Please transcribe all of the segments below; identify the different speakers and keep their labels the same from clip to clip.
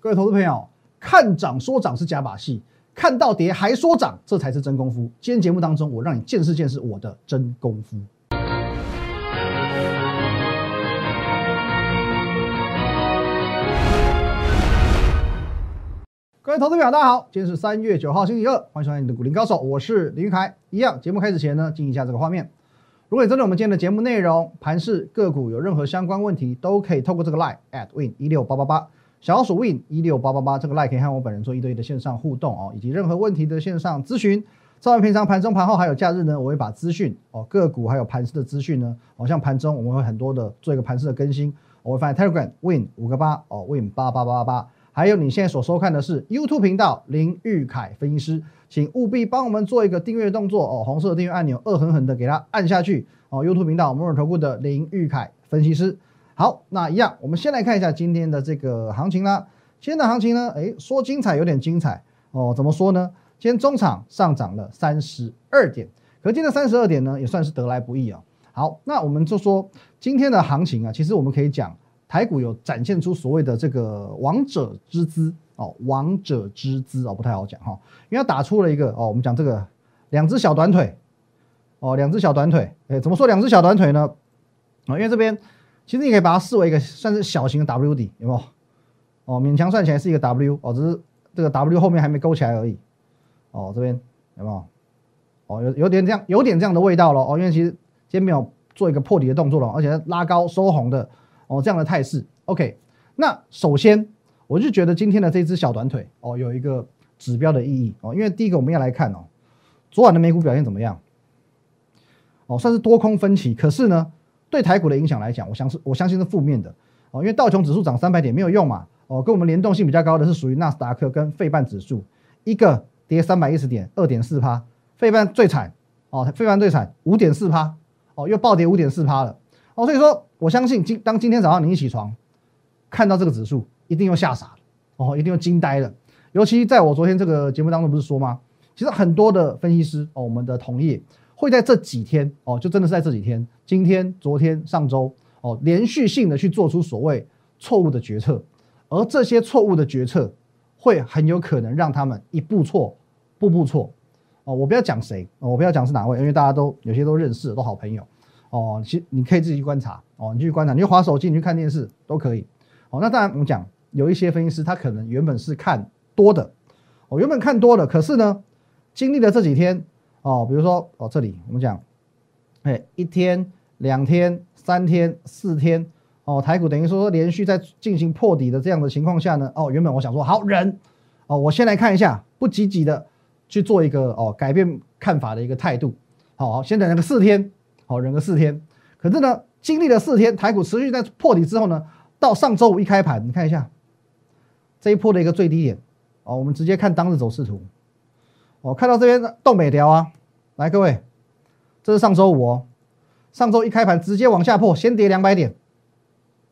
Speaker 1: 各位投资朋友，看涨说涨是假把戏，看到跌还说涨，这才是真功夫。今天节目当中，我让你见识见识我的真功夫。各位投资朋友，大家好，今天是三月九号星期二，欢迎收看你的股林高手，我是林玉凯。一样，节目开始前呢，进一下这个画面。如果你针对我们今天的节目内容、盘市、个股有任何相关问题，都可以透过这个 line at win 一六八八八。小老鼠 win 一六八八八这个 like 可以和我本人做一对一的线上互动哦，以及任何问题的线上咨询。在完平常盘中、盘后还有假日呢，我会把资讯哦个股还有盘市的资讯呢，哦像盘中我们会很多的做一个盘市的更新，我会放在 Telegram win 五个八哦 win 八八八八八。还有你现在所收看的是 YouTube 频道林玉凯分析师，请务必帮我们做一个订阅动作哦，红色订阅按钮恶狠狠的给它按下去哦。YouTube 频道摩尔投顾的林玉凯分析师，好，那一样，我们先来看一下今天的这个行情啦。今天的行情呢，哎，说精彩有点精彩哦。怎么说呢？今天中场上涨了三十二点，可今天的三十二点呢，也算是得来不易啊。好，那我们就说今天的行情啊，其实我们可以讲台股有展现出所谓的这个王者之姿哦，王者之姿哦，不太好讲哈，因为它打出了一个哦，我们讲这个两只小短腿哦，两只小短腿，哎，怎么说两只小短腿呢？啊，因为这边其实你可以把它视为一个算是小型的 W 底，有没有？哦，勉强算起来是一个 W 哦，只是这个 W 后面还没勾起来而已。哦，这边有没有？哦，有有点这样，有点这样的味道了哦。因为其实今天没有做一个破底的动作了，而且拉高收红的哦这样的态势。OK，那首先我就觉得今天的这只小短腿哦有一个指标的意义哦，因为第一个我们要来看哦，昨晚的美股表现怎么样？哦，算是多空分歧，可是呢，对台股的影响来讲，我相信我相信是负面的。哦，因为道琼指数涨三百点没有用嘛。哦，跟我们联动性比较高的是属于纳斯达克跟费半指数，一个跌三百一十点，二点四趴，费半最惨哦，费半最惨，五点四趴。哦，又暴跌五点四趴了。哦，所以说我相信今当今天早上你一起床，看到这个指数，一定又吓傻了。哦，一定又惊呆了，尤其在我昨天这个节目当中不是说吗？其实很多的分析师哦，我们的同业会在这几天哦，就真的是在这几天，今天、昨天、上周哦，连续性的去做出所谓错误的决策。而这些错误的决策，会很有可能让他们一步错，步步错。哦，我不要讲谁，我不要讲是哪位，因为大家都有些都认识，都好朋友。哦，其实你可以自己去观察。哦，你去观察，你去划手机，你去看电视都可以。哦，那当然我们讲有一些分析师，他可能原本是看多的，哦，原本看多的，可是呢，经历了这几天，哦，比如说哦这里我们讲，哎，一天、两天、三天、四天。哦，台股等于说连续在进行破底的这样的情况下呢，哦，原本我想说好忍，哦，我先来看一下，不积极的去做一个哦改变看法的一个态度，好，先等个四天，好忍个四天，可是呢，经历了四天，台股持续在破底之后呢，到上周五一开盘，你看一下这一波的一个最低点，哦，我们直接看当日走势图，哦，看到这边动北条啊，来各位，这是上周五哦，上周一开盘直接往下破，先跌两百点。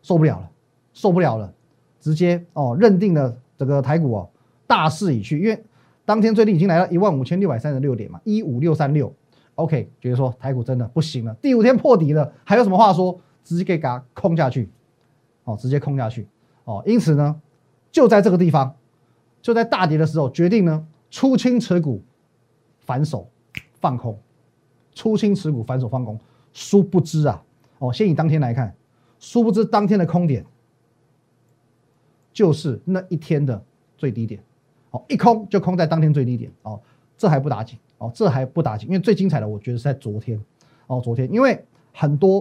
Speaker 1: 受不了了，受不了了，直接哦认定了这个台股哦大势已去，因为当天最低已经来到一万五千六百三十六点嘛，一五六三六，OK，觉得说台股真的不行了，第五天破底了，还有什么话说？直接给它空下去，哦，直接空下去，哦，因此呢，就在这个地方，就在大跌的时候，决定呢出清持股，反手。放空，出清持股，反手放空，殊不知啊，哦，先以当天来看。殊不知，当天的空点就是那一天的最低点，哦，一空就空在当天最低点，哦，这还不打紧，哦，这还不打紧，因为最精彩的，我觉得是在昨天，哦，昨天，因为很多，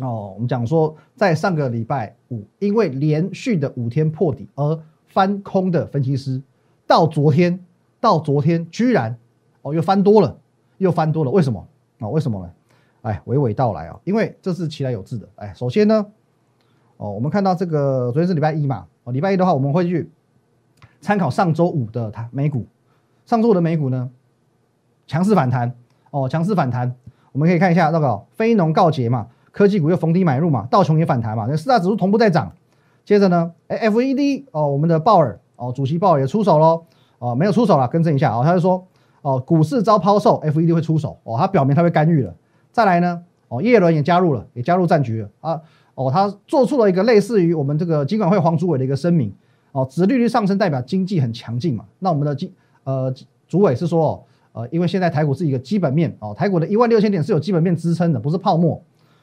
Speaker 1: 哦，我们讲说，在上个礼拜五，因为连续的五天破底而翻空的分析师，到昨天，到昨天居然，哦，又翻多了，又翻多了，为什么？啊，为什么呢？哎，娓娓道来啊，因为这是其来有致的。哎，首先呢，哦，我们看到这个昨天是礼拜一嘛，哦，礼拜一的话，我们会去参考上周五的它美股，上周五的美股呢强势反弹，哦，强势反弹，我们可以看一下那个非农告捷嘛，科技股又逢低买入嘛，道琼也反弹嘛，那四大指数同步在涨。接着呢，哎，F E D 哦，我们的鲍尔哦，主席鲍尔也出手喽，哦，没有出手了，更正一下哦，他就说哦，股市遭抛售，F E D 会出手哦，他表明他会干预了。再来呢？哦，叶伦也加入了，也加入战局了啊！哦，他做出了一个类似于我们这个金管会黄主委的一个声明哦，殖利率上升代表经济很强劲嘛。那我们的经呃主委是说，呃，因为现在台股是一个基本面哦，台股的一万六千点是有基本面支撑的，不是泡沫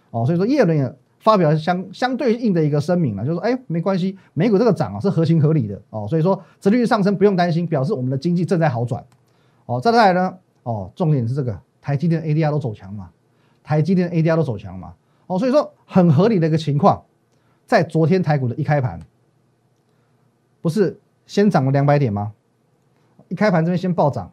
Speaker 1: 哦，所以说耶伦也发表相相对应的一个声明了，就是说哎没关系，美股这个涨啊是合情合理的哦，所以说殖利率上升不用担心，表示我们的经济正在好转哦。再来呢哦，重点是这个台积电 ADR 都走强嘛，台积电 ADR 都走强嘛哦，所以说很合理的一个情况。在昨天台股的一开盘，不是先涨了两百点吗？一开盘这边先暴涨，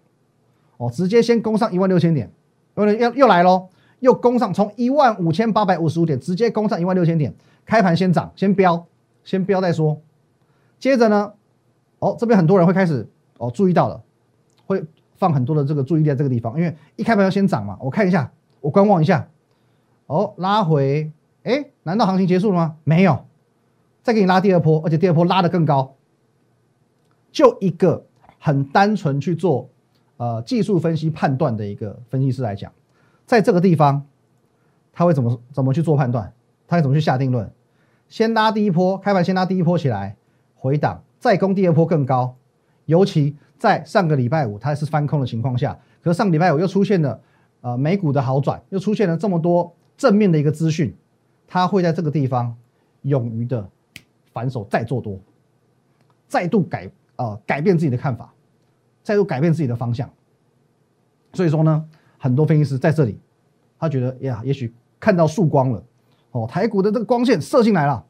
Speaker 1: 哦，直接先攻上一万六千点，又又又来喽，又攻上从一万五千八百五十五点直接攻上一万六千点，开盘先涨，先飙，先飙再说。接着呢，哦，这边很多人会开始哦注意到了，会放很多的这个注意力在这个地方，因为一开盘要先涨嘛。我看一下，我观望一下，哦，拉回。哎，难道行情结束了吗？没有，再给你拉第二波，而且第二波拉得更高。就一个很单纯去做呃技术分析判断的一个分析师来讲，在这个地方他会怎么怎么去做判断？他会怎么去下定论？先拉第一波，开盘先拉第一波起来，回档，再攻第二波更高。尤其在上个礼拜五它是翻空的情况下，可是上个礼拜五又出现了呃美股的好转，又出现了这么多正面的一个资讯。他会在这个地方勇于的反手再做多，再度改呃改变自己的看法，再度改变自己的方向。所以说呢，很多分析师在这里，他觉得呀，也许看到曙光了哦，台股的这个光线射进来了，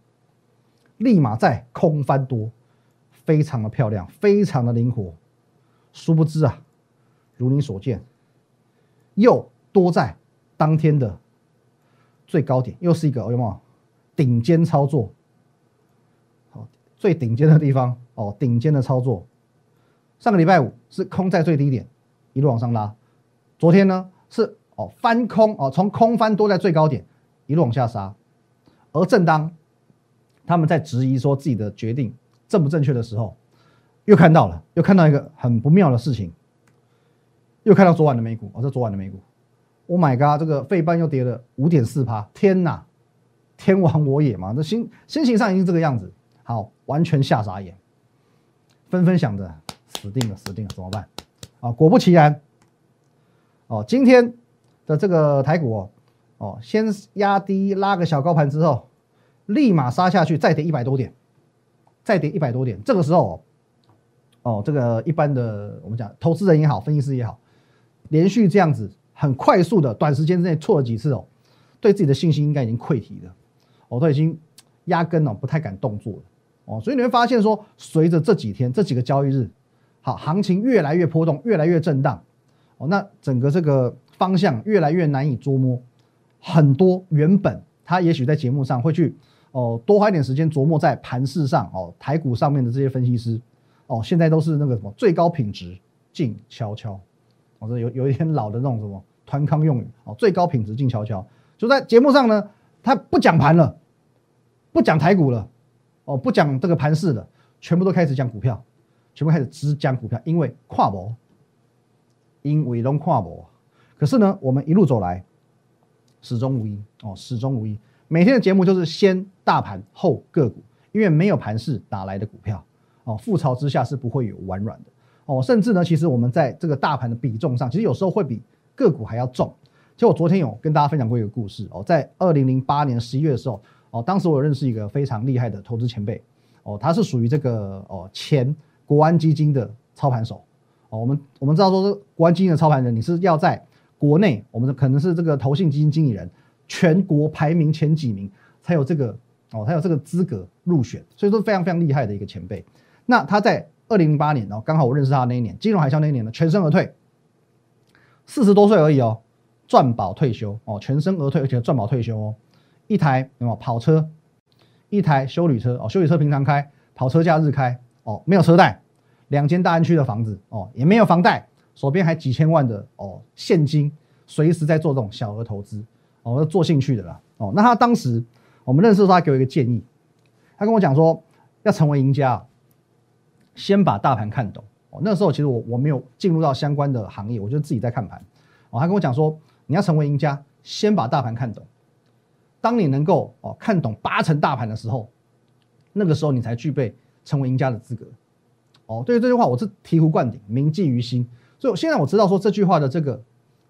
Speaker 1: 立马在空翻多，非常的漂亮，非常的灵活。殊不知啊，如你所见，又多在当天的。最高点又是一个有没有顶尖操作？好，最顶尖的地方哦，顶尖的操作。上个礼拜五是空在最低点，一路往上拉。昨天呢是哦翻空哦，从空翻多在最高点，一路往下杀。而正当他们在质疑说自己的决定正不正确的时候，又看到了，又看到一个很不妙的事情，又看到昨晚的美股哦，这昨晚的美股。Oh my god！这个费半又跌了五点四趴，天哪！天亡我也嘛！这心心情上已经这个样子，好，完全吓傻眼，纷纷想着死定了，死定了，怎么办？啊，果不其然，哦，今天的这个台股哦，哦，先压低拉个小高盘之后，立马杀下去，再跌一百多点，再跌一百多点，这个时候，哦，这个一般的我们讲投资人也好，分析师也好，连续这样子。很快速的，短时间之内错了几次哦，对自己的信心应该已经溃堤了，哦，都已经压根哦不太敢动作了，哦，所以你会发现说，随着这几天这几个交易日，好，行情越来越波动，越来越震荡，哦，那整个这个方向越来越难以捉摸，很多原本他也许在节目上会去哦多花一点时间琢磨在盘市上哦台股上面的这些分析师，哦，现在都是那个什么最高品质静悄悄，哦，这有有一点老的那种什么。团康用语哦，最高品质静悄悄，就在节目上呢，他不讲盘了，不讲台股了，哦，不讲这个盘市了，全部都开始讲股票，全部开始只讲股票，因为跨博，因为龙跨博，可是呢，我们一路走来，始终无一哦，始终无一，每天的节目就是先大盘后个股，因为没有盘势哪来的股票哦，覆巢之下是不会有完卵的哦，甚至呢，其实我们在这个大盘的比重上，其实有时候会比。个股还要重，其实我昨天有跟大家分享过一个故事哦，在二零零八年十一月的时候哦，当时我认识一个非常厉害的投资前辈哦，他是属于这个哦前国安基金的操盘手哦，我们我们知道说国安基金的操盘人，你是要在国内，我们可能是这个投信基金经理人，全国排名前几名才有这个哦，才有这个资格入选，所以说非常非常厉害的一个前辈。那他在二零零八年哦，刚好我认识他那一年，金融海啸那一年呢，全身而退。四十多岁而已哦，赚保退休哦，全身而退，而且赚保退休哦。一台什么跑车，一台修旅车哦，修旅车平常开，跑车假日开哦，没有车贷，两间大安区的房子哦，也没有房贷，手边还几千万的哦现金，随时在做这种小额投资哦，要做兴趣的啦哦。那他当时我们认识的时候，他给我一个建议，他跟我讲说，要成为赢家，先把大盘看懂。哦，那时候其实我我没有进入到相关的行业，我就自己在看盘。哦，他跟我讲说，你要成为赢家，先把大盘看懂。当你能够哦看懂八成大盘的时候，那个时候你才具备成为赢家的资格。哦，对于这句话我是醍醐灌顶，铭记于心。所以现在我知道说这句话的这个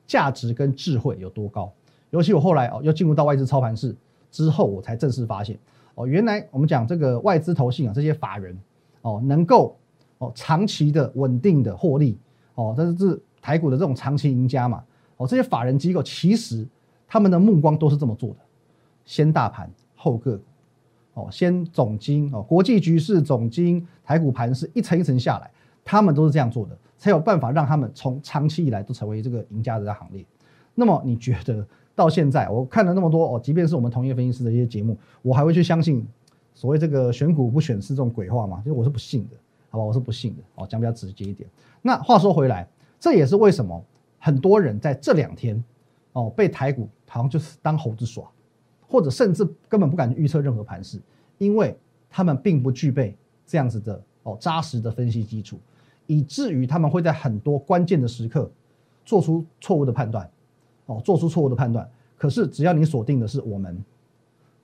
Speaker 1: 价值跟智慧有多高。尤其我后来哦又进入到外资操盘室之后，我才正式发现哦，原来我们讲这个外资投信啊这些法人哦能够哦长期的稳定的获利哦，这是台股的这种长期赢家嘛。哦，这些法人机构其实他们的目光都是这么做的：先大盘后个股。哦，先总金哦，国际局势总金，台股盘是一层一层下来，他们都是这样做的，才有办法让他们从长期以来都成为这个赢家的行列。那么你觉得到现在，我看了那么多哦，即便是我们同业分析师的一些节目，我还会去相信所谓这个选股不选市这种鬼话吗？其实我是不信的，好吧，我是不信的。哦，讲比较直接一点。那话说回来，这也是为什么很多人在这两天哦被台股好像就是当猴子耍。或者甚至根本不敢预测任何盘势，因为他们并不具备这样子的哦扎实的分析基础，以至于他们会在很多关键的时刻做出错误的判断，哦，做出错误的判断。可是只要你锁定的是我们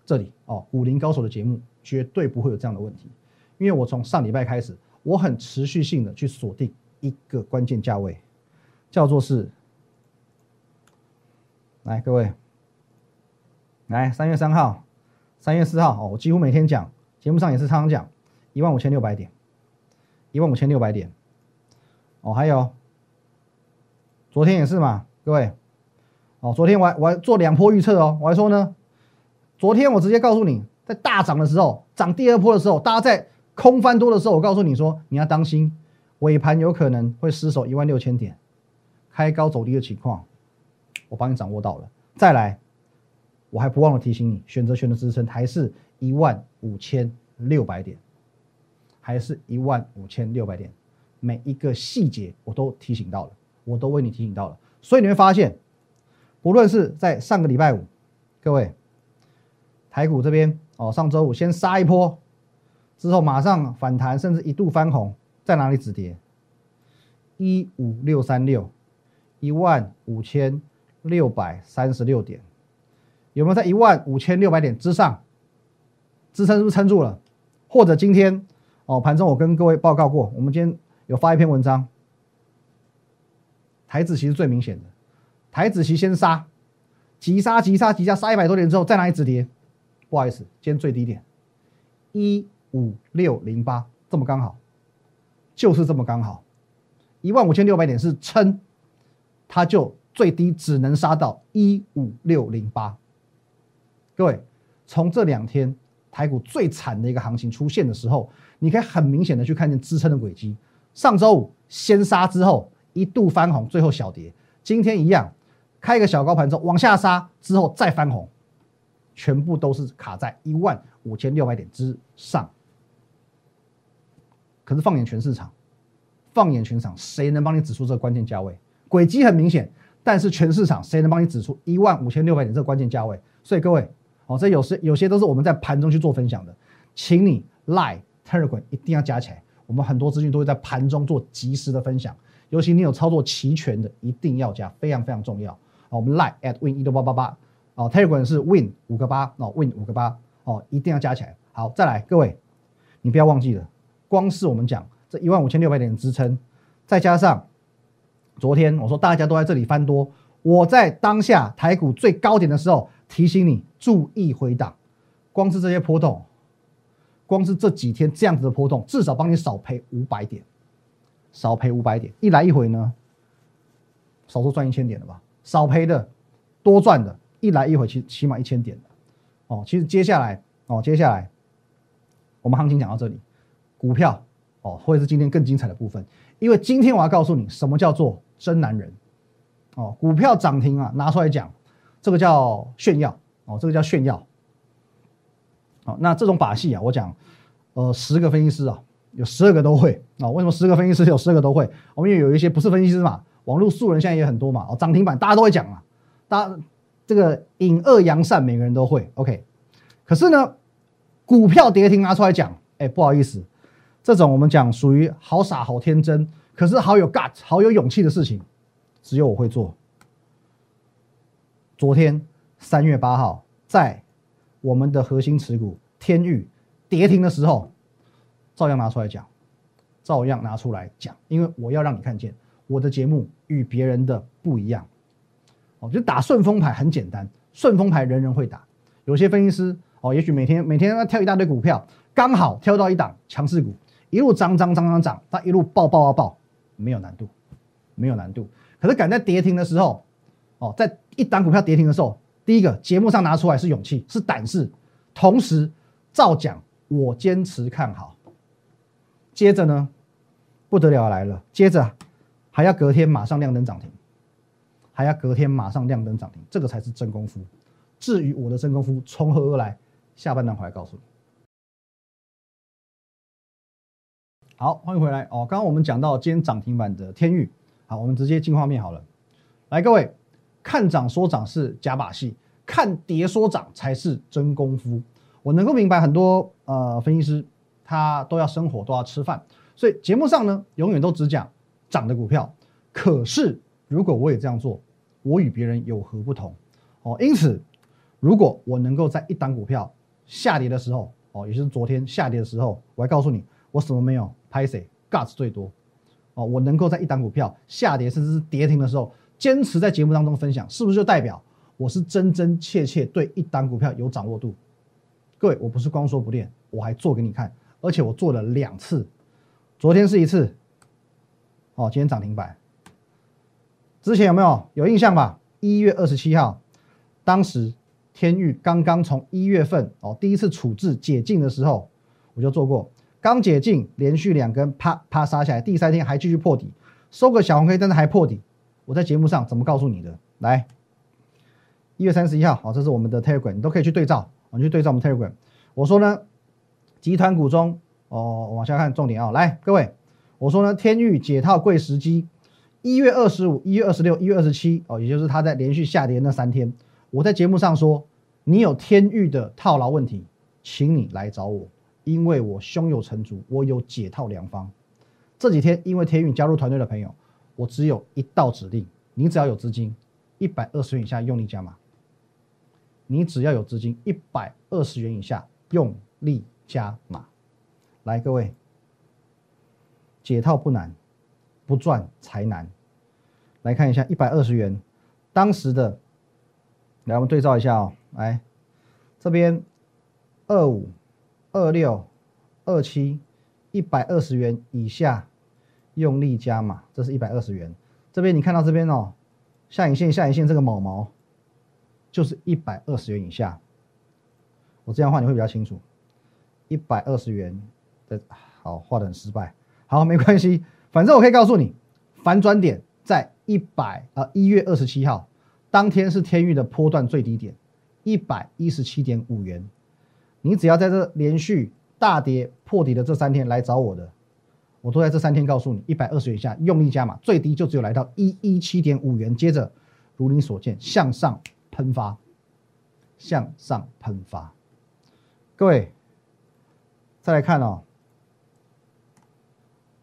Speaker 1: 这里哦，武林高手的节目，绝对不会有这样的问题。因为我从上礼拜开始，我很持续性的去锁定一个关键价位，叫做是，来各位。来，三月三号、三月四号哦，我几乎每天讲，节目上也是常常讲，一万五千六百点，一万五千六百点，哦，还有昨天也是嘛，各位，哦，昨天我还我还做两波预测哦，我还说呢，昨天我直接告诉你，在大涨的时候，涨第二波的时候，大家在空翻多的时候，我告诉你说，你要当心尾盘有可能会失守一万六千点，开高走低的情况，我帮你掌握到了，再来。我还不忘了提醒你，选择权的支撑还是一万五千六百点，还是一万五千六百点，每一个细节我都提醒到了，我都为你提醒到了。所以你会发现，不论是在上个礼拜五，各位台股这边哦，上周五先杀一波，之后马上反弹，甚至一度翻红，在哪里止跌？一五六三六，一万五千六百三十六点。有没有在一万五千六百点之上支撑？是不是撑住了？或者今天哦，盘中我跟各位报告过，我们今天有发一篇文章，台子其实最明显的，台子期先杀，急杀急杀急杀，杀一百多点之后再哪里止跌？不好意思，今天最低点一五六零八，这么刚好，就是这么刚好，一万五千六百点是撑，它就最低只能杀到一五六零八。各位，从这两天台股最惨的一个行情出现的时候，你可以很明显的去看见支撑的轨迹。上周五先杀之后一度翻红，最后小跌。今天一样，开一个小高盘之后往下杀之后再翻红，全部都是卡在一万五千六百点之上。可是放眼全市场，放眼全场，谁能帮你指出这个关键价位？轨迹很明显，但是全市场谁能帮你指出一万五千六百点这个关键价位？所以各位。哦，这有时有些都是我们在盘中去做分享的，请你 Line Telegram 一定要加起来。我们很多资讯都会在盘中做及时的分享，尤其你有操作齐全的，一定要加，非常非常重要。哦，我们 Line at win 一六八八八，哦，Telegram 是 win 五个八，哦，win 五个八，哦，一定要加起来。好，再来，各位，你不要忘记了，光是我们讲这一万五千六百点的支撑，再加上昨天我说大家都在这里翻多，我在当下台股最高点的时候。提醒你注意回档，光是这些波动，光是这几天这样子的波动，至少帮你少赔五百点，少赔五百点，一来一回呢，少说赚一千点了吧？少赔的，多赚的，一来一回起起码一千点，哦，其实接下来哦，接下来我们行情讲到这里，股票哦，会是今天更精彩的部分，因为今天我要告诉你什么叫做真男人，哦，股票涨停啊，拿出来讲。这个叫炫耀哦，这个叫炫耀。好，那这种把戏啊，我讲，呃，十个分析师啊，有十二个都会啊。为什么十个分析师有十二个都会？我们也有一些不是分析师嘛，网络素人现在也很多嘛。哦，涨停板大家都会讲啊，大这个引恶扬善，每个人都会。OK，可是呢，股票跌停拿出来讲，哎，不好意思，这种我们讲属于好傻好天真，可是好有 gut 好有勇气的事情，只有我会做。昨天三月八号，在我们的核心持股天域跌停的时候，照样拿出来讲，照样拿出来讲，因为我要让你看见我的节目与别人的不一样。哦，就打顺风牌很简单，顺风牌人人会打。有些分析师哦，也许每天每天要挑一大堆股票，刚好挑到一档强势股，一路涨涨涨涨涨，他一路爆爆爆爆，没有难度，没有难度。可是赶在跌停的时候，哦，在一档股票跌停的时候，第一个节目上拿出来是勇气，是胆识，同时照讲我坚持看好。接着呢，不得了来了，接着还要隔天马上亮灯涨停，还要隔天马上亮灯涨停，这个才是真功夫。至于我的真功夫从何而来，下半段回来告诉你。好，欢迎回来哦。刚刚我们讲到今天涨停板的天域，好，我们直接进画面好了。来，各位，看涨说涨是假把戏，看跌说涨才是真功夫。我能够明白很多呃分析师他都要生活，都要吃饭，所以节目上呢永远都只讲涨的股票。可是如果我也这样做，我与别人有何不同？哦，因此如果我能够在一档股票下跌的时候，哦，也就是昨天下跌的时候，我还告诉你我什么没有。拍谁？Guts 最多哦！我能够在一档股票下跌甚至是跌停的时候，坚持在节目当中分享，是不是就代表我是真真切切对一档股票有掌握度？各位，我不是光说不练，我还做给你看，而且我做了两次。昨天是一次，哦，今天涨停板。之前有没有有印象吧？一月二十七号，当时天域刚刚从一月份哦第一次处置解禁的时候，我就做过。刚解禁，连续两根啪啪杀下来，第三天还继续破底，收个小红 K，但是还破底。我在节目上怎么告诉你的？来，一月三十一号，好，这是我们的 Telegram，你都可以去对照，你去对照我们 Telegram。我说呢，集团股中，哦，往下看重点啊，来，各位，我说呢，天域解套贵时机，一月二十五、一月二十六、一月二十七，哦，也就是它在连续下跌那三天，我在节目上说，你有天域的套牢问题，请你来找我。因为我胸有成竹，我有解套良方。这几天因为天域加入团队的朋友，我只有一道指令：你只要有资金一百二十元以下用力加码。你只要有资金一百二十元以下用力加码。来，各位，解套不难，不赚才难。来看一下一百二十元当时的，来我们对照一下哦。来，这边二五。二六二七一百二十元以下用力加码，这是一百二十元。这边你看到这边哦，下影线下影线这个毛毛就是一百二十元以下。我这样画你会比较清楚。一百二十元的，好画的很失败，好没关系，反正我可以告诉你，反转点在一百啊一月二十七号当天是天域的波段最低点一百一十七点五元。你只要在这连续大跌破底的这三天来找我的，我都在这三天告诉你，一百二十元以下用力加码，最低就只有来到一一七点五元。接着如你所见向上喷发，向上喷发。各位再来看哦，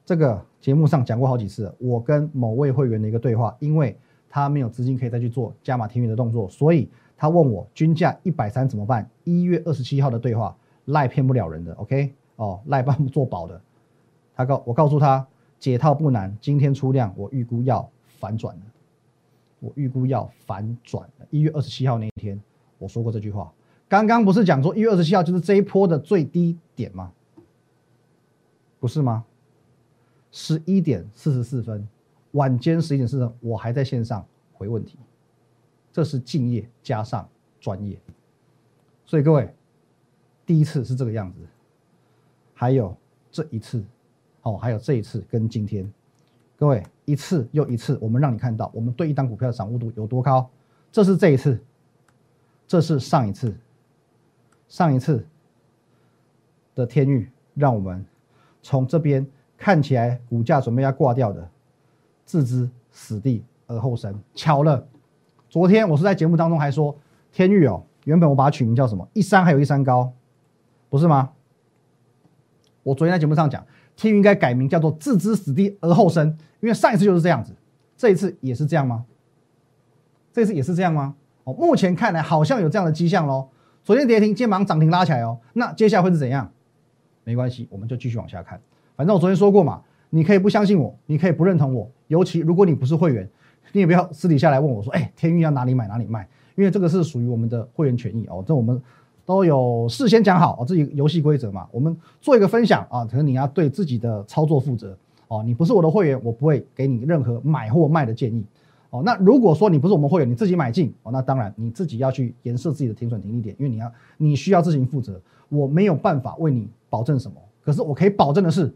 Speaker 1: 这个节目上讲过好几次，我跟某位会员的一个对话，因为他没有资金可以再去做加码停运的动作，所以。他问我均价一百三怎么办？一月二十七号的对话，赖骗不了人的，OK？哦，赖帮做保的。他告我告诉他解套不难，今天出量，我预估要反转了。我预估要反转了。一月二十七号那一天，我说过这句话。刚刚不是讲说一月二十七号就是这一波的最低点吗？不是吗？十一点四十四分，晚间十一点四十分，我还在线上回问题。这是敬业加上专业，所以各位，第一次是这个样子，还有这一次，哦，还有这一次跟今天，各位一次又一次，我们让你看到我们对一档股票的掌握度有多高。这是这一次，这是上一次，上一次的天域，让我们从这边看起来股价准备要挂掉的，置之死地而后生。巧了。昨天我是在节目当中还说天域哦，原本我把它取名叫什么一山还有一山高，不是吗？我昨天在节目上讲天域应该改名叫做置之死地而后生，因为上一次就是这样子，这一次也是这样吗？这次也是这样吗？哦，目前看来好像有这样的迹象喽。昨天跌停，今天马上涨停拉起来哦，那接下来会是怎样？没关系，我们就继续往下看。反正我昨天说过嘛，你可以不相信我，你可以不认同我，尤其如果你不是会员，你也不要私底下来问我说，哎，天运要哪里买哪里卖，因为这个是属于我们的会员权益哦，这我们都有事先讲好哦，自己游戏规则嘛，我们做一个分享啊，可能你要对自己的操作负责哦，你不是我的会员，我不会给你任何买或卖的建议哦。那如果说你不是我们会员，你自己买进哦，那当然你自己要去颜色自己的停损停利点，因为你要你需要自行负责，我没有办法为你保证什么，可是我可以保证的是。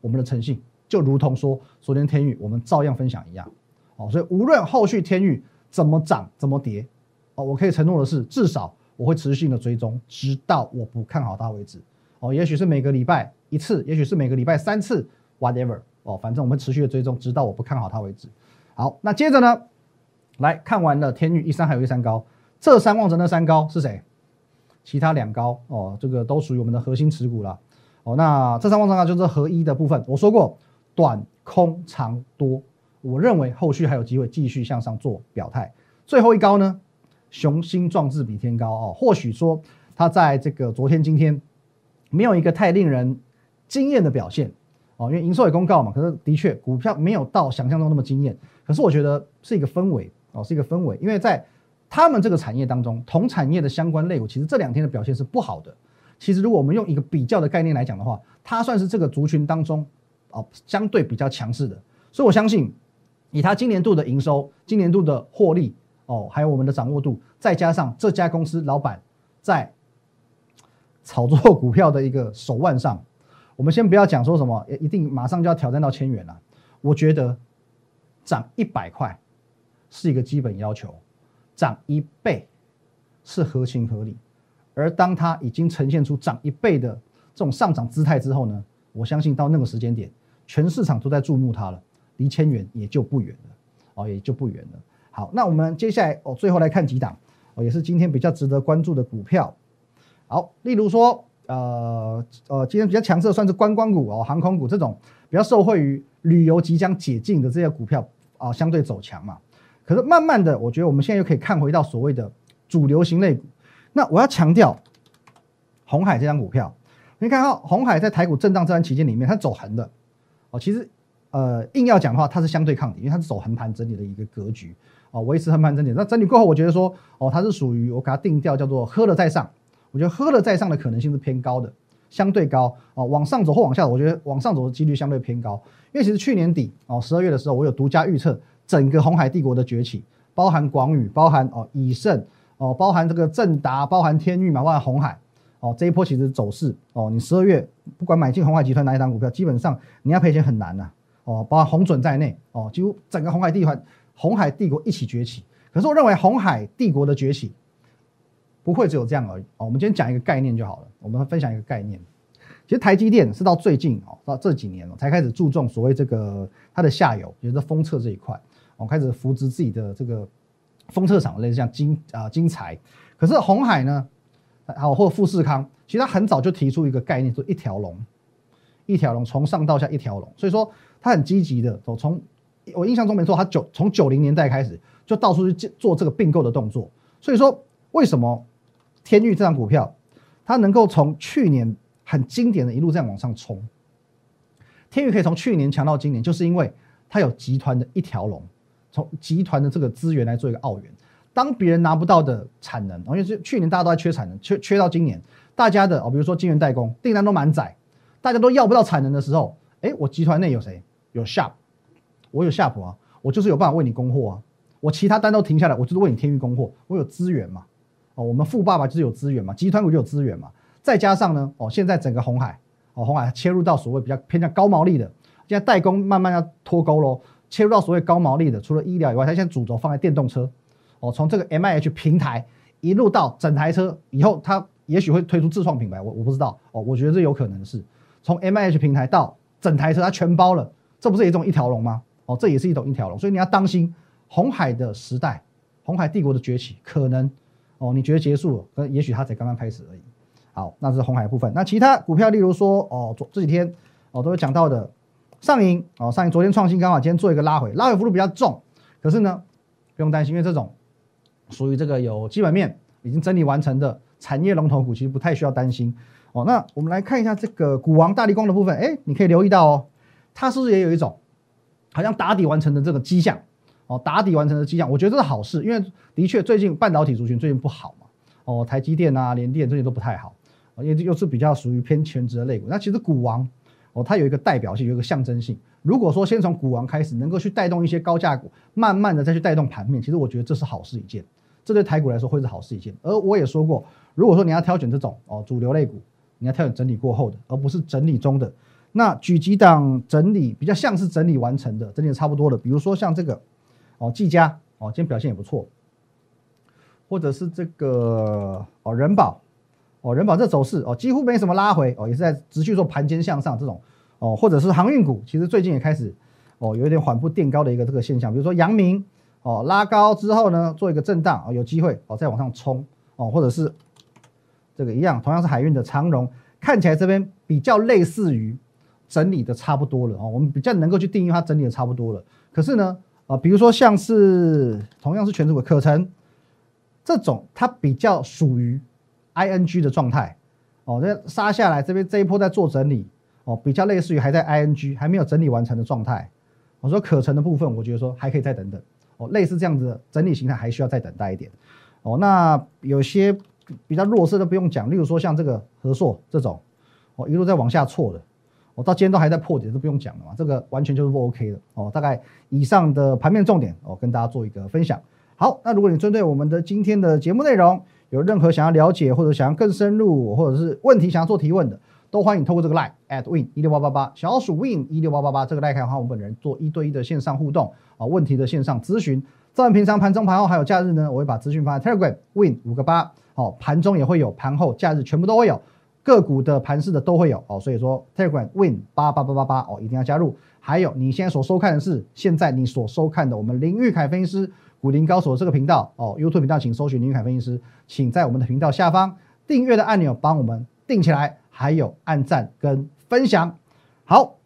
Speaker 1: 我们的诚信就如同说昨天天域，我们照样分享一样，哦，所以无论后续天域怎么涨怎么跌，哦，我可以承诺的是，至少我会持续性的追踪，直到我不看好它为止，哦，也许是每个礼拜一次，也许是每个礼拜三次，whatever，哦，反正我们持续的追踪，直到我不看好它为止。好，那接着呢，来看完了天域一三还有一三高，这三望着那三高是谁？其他两高哦，这个都属于我们的核心持股了。哦，那这三望三高就是合一的部分。我说过，短空长多，我认为后续还有机会继续向上做表态。最后一高呢，雄心壮志比天高哦。或许说它在这个昨天、今天没有一个太令人惊艳的表现哦，因为营收也公告嘛。可是的确，股票没有到想象中那么惊艳。可是我觉得是一个氛围哦，是一个氛围。因为在他们这个产业当中，同产业的相关类股，其实这两天的表现是不好的。其实，如果我们用一个比较的概念来讲的话，它算是这个族群当中哦相对比较强势的。所以我相信，以它今年度的营收、今年度的获利哦，还有我们的掌握度，再加上这家公司老板在炒作股票的一个手腕上，我们先不要讲说什么一定马上就要挑战到千元了。我觉得涨一百块是一个基本要求，涨一倍是合情合理。而当它已经呈现出涨一倍的这种上涨姿态之后呢，我相信到那个时间点，全市场都在注目它了，离千元也就不远了，哦，也就不远了。好，那我们接下来哦，最后来看几档哦，也是今天比较值得关注的股票。好，例如说，呃呃，今天比较强势的算是观光股哦，航空股这种比较受惠于旅游即将解禁的这些股票啊，相对走强嘛。可是慢慢的，我觉得我们现在又可以看回到所谓的主流型类股。那我要强调，红海这张股票，你看到红海在台股震荡这段期间里面，它走横的哦。其实，呃，硬要讲的话，它是相对抗底，因为它是走横盘整理的一个格局哦，维持横盘整理。那整理过后，我觉得说，哦，它是属于我给它定调叫做喝了再上。我觉得喝了再上的可能性是偏高的，相对高哦。往上走或往下，我觉得往上走的几率相对偏高。因为其实去年底哦，十二月的时候，我有独家预测整个红海帝国的崛起，包含广宇，包含哦以盛。哦，包含这个正达，包含天域嘛，包含红海，哦，这一波其实走势，哦，你十二月不管买进红海集团哪一档股票，基本上你要赔钱很难呐，哦，包含红准在内，哦，几乎整个红海地团、红海帝国一起崛起。可是我认为红海帝国的崛起不会只有这样而已，哦，我们今天讲一个概念就好了，我们分享一个概念。其实台积电是到最近哦，到这几年了才开始注重所谓这个它的下游，也就是封测这一块，哦，开始扶植自己的这个。封测厂类似像金啊金财，可是红海呢，好或富士康，其实它很早就提出一个概念，说一条龙，一条龙从上到下一条龙，所以说它很积极的，走从我印象中没错，它九从九零年代开始就到处去做这个并购的动作，所以说为什么天域这张股票它能够从去年很经典的一路这样往上冲，天域可以从去年强到今年，就是因为它有集团的一条龙。从集团的这个资源来做一个澳元，当别人拿不到的产能，因为是去年大家都在缺产能，缺缺到今年，大家的哦，比如说晶圆代工订单都满载，大家都要不到产能的时候，哎，我集团内有谁？有 Sharp，我有夏普啊，我就是有办法为你供货啊，我其他单都停下来，我就是为你天域供货，我有资源嘛，哦，我们富爸爸就是有资源嘛，集团股就有资源嘛，再加上呢，哦，现在整个红海，哦，红海切入到所谓比较偏向高毛利的，现在代工慢慢要脱钩喽。切入到所谓高毛利的，除了医疗以外，它现在主轴放在电动车。哦，从这个 M I H 平台一路到整台车，以后它也许会推出自创品牌，我我不知道。哦，我觉得这有可能是从 M I H 平台到整台车，它全包了，这不是一种一条龙吗？哦，这也是一种一条龙。所以你要当心红海的时代，红海帝国的崛起，可能哦，你觉得结束了，可也许它才刚刚开始而已。好，那是红海部分。那其他股票，例如说哦，这这几天哦都有讲到的。上影哦，上影昨天创新刚好今天做一个拉回，拉回幅度比较重，可是呢，不用担心，因为这种属于这个有基本面已经整理完成的产业龙头股，其实不太需要担心哦。那我们来看一下这个股王大力光的部分，哎，你可以留意到哦，它是不是也有一种好像打底完成的这个迹象？哦，打底完成的迹象，我觉得这是好事，因为的确最近半导体族群最近不好嘛。哦，台积电啊、联电这些都不太好，因为又是比较属于偏全职的类股。那其实股王哦，它有一个代表性，有一个象征性。如果说先从股王开始，能够去带动一些高价股，慢慢的再去带动盘面，其实我觉得这是好事一件，这对台股来说会是好事一件。而我也说过，如果说你要挑选这种哦主流类股，你要挑选整理过后的，而不是整理中的。那举几档整理比较像是整理完成的，整理的差不多的，比如说像这个哦技嘉哦，今天表现也不错，或者是这个哦人保哦人保这走势哦几乎没什么拉回哦，也是在持续做盘间向上这种。哦，或者是航运股，其实最近也开始哦，有一点缓步垫高的一个这个现象。比如说阳明哦，拉高之后呢，做一个震荡哦，有机会哦再往上冲哦，或者是这个一样，同样是海运的长荣，看起来这边比较类似于整理的差不多了哦，我们比较能够去定义它整理的差不多了。可是呢，啊，比如说像是同样是全指股可成这种，它比较属于 ING 的状态哦，这杀下来这边这一波在做整理。哦，比较类似于还在 ing 还没有整理完成的状态。我说可成的部分，我觉得说还可以再等等。哦，类似这样子的整理形态还需要再等待一点。哦，那有些比较弱势的不用讲，例如说像这个和硕这种，哦一路在往下挫的，我到今天都还在破点，都不用讲了嘛。这个完全就是不 OK 的。哦，大概以上的盘面重点，哦跟大家做一个分享。好，那如果你针对我们的今天的节目内容有任何想要了解或者想要更深入，或者是问题想要做提问的。都欢迎透过这个 line at win 一六八八八小鼠 win 一六八八八这个 line 可以和我们本人做一对一的线上互动啊，问题的线上咨询。在平常盘中盘后还有假日呢，我会把资讯放在 Telegram win 五个八哦，盘中也会有，盘后假日全部都会有，个股的盘势的都会有哦，所以说 Telegram win 八八八八八哦，一定要加入。还有你现在所收看的是现在你所收看的我们林玉凯分析师股林高手这个频道哦，YouTube 频道请搜寻林凯分析师，请在我们的频道下方订阅的按钮帮我们订起来。还有按赞跟分享，好，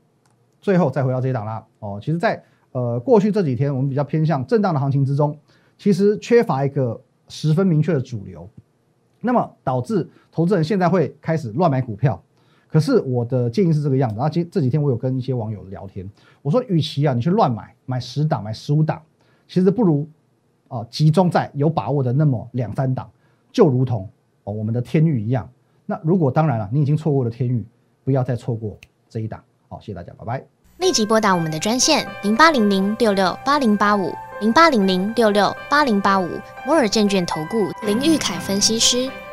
Speaker 1: 最后再回到这一档啦。哦，其实，在呃过去这几天，我们比较偏向震荡的行情之中，其实缺乏一个十分明确的主流，那么导致投资人现在会开始乱买股票。可是我的建议是这个样子。然后今这几天我有跟一些网友聊天，我说，与其啊你去乱买，买十档，买十五档，其实不如啊集中在有把握的那么两三档，就如同哦我们的天域一样。那如果当然了，你已经错过了天域，不要再错过这一档。好，谢谢大家，拜拜。
Speaker 2: 立即拨打我们的专线零八零零六六八零八五零八零零六六八零八五摩尔证券投顾林玉凯分析师。